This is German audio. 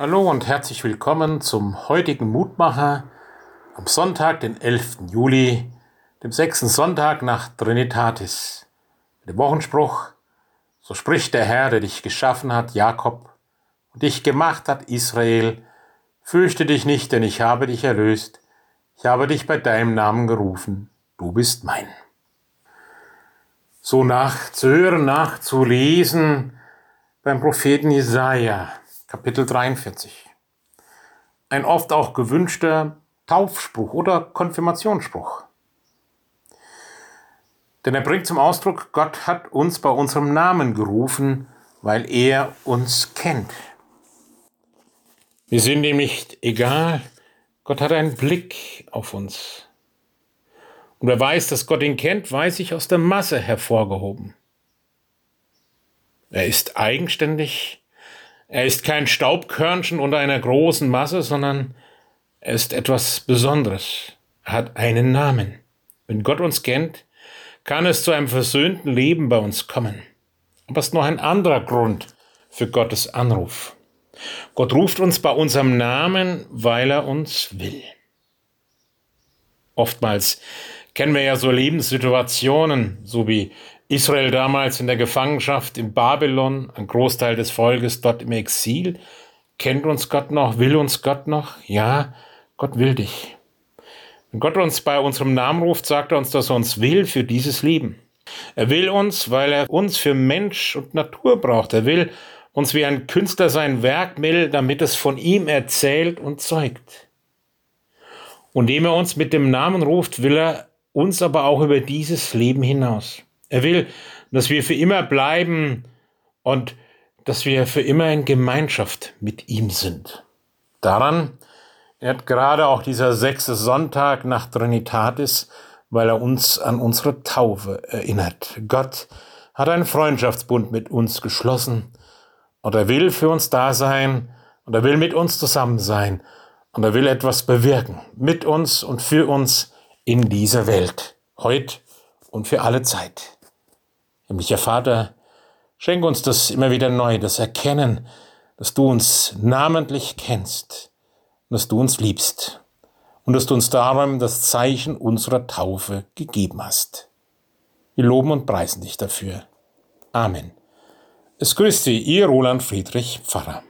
Hallo und herzlich willkommen zum heutigen Mutmacher am Sonntag, den 11. Juli, dem sechsten Sonntag nach Trinitatis. Der Wochenspruch, so spricht der Herr, der dich geschaffen hat, Jakob, und dich gemacht hat, Israel, fürchte dich nicht, denn ich habe dich erlöst, ich habe dich bei deinem Namen gerufen, du bist mein. So nachzuhören, nachzulesen beim Propheten Jesaja Kapitel 43. Ein oft auch gewünschter Taufspruch oder Konfirmationsspruch. Denn er bringt zum Ausdruck, Gott hat uns bei unserem Namen gerufen, weil er uns kennt. Wir sind ihm nicht egal, Gott hat einen Blick auf uns. Und wer weiß, dass Gott ihn kennt, weiß ich aus der Masse hervorgehoben. Er ist eigenständig, er ist kein Staubkörnchen unter einer großen Masse, sondern er ist etwas Besonderes. Er hat einen Namen. Wenn Gott uns kennt, kann es zu einem versöhnten Leben bei uns kommen. Aber es ist noch ein anderer Grund für Gottes Anruf. Gott ruft uns bei unserem Namen, weil er uns will. Oftmals kennen wir ja so Lebenssituationen, so wie Israel damals in der Gefangenschaft in Babylon, ein Großteil des Volkes dort im Exil. Kennt uns Gott noch? Will uns Gott noch? Ja, Gott will dich. Wenn Gott uns bei unserem Namen ruft, sagt er uns, dass er uns will für dieses Leben. Er will uns, weil er uns für Mensch und Natur braucht. Er will uns wie ein Künstler sein Werk will, damit es von ihm erzählt und zeugt. Und indem er uns mit dem Namen ruft, will er uns aber auch über dieses Leben hinaus. Er will, dass wir für immer bleiben und dass wir für immer in Gemeinschaft mit ihm sind. Daran ehrt gerade auch dieser sechste Sonntag nach Trinitatis, weil er uns an unsere Taufe erinnert. Gott hat einen Freundschaftsbund mit uns geschlossen und er will für uns da sein und er will mit uns zusammen sein und er will etwas bewirken mit uns und für uns in dieser Welt, heute und für alle Zeit. Himmlischer Vater, schenk uns das immer wieder neu, das Erkennen, dass du uns namentlich kennst dass du uns liebst und dass du uns darum das Zeichen unserer Taufe gegeben hast. Wir loben und preisen dich dafür. Amen. Es grüßt Sie, Ihr Roland Friedrich Pfarrer.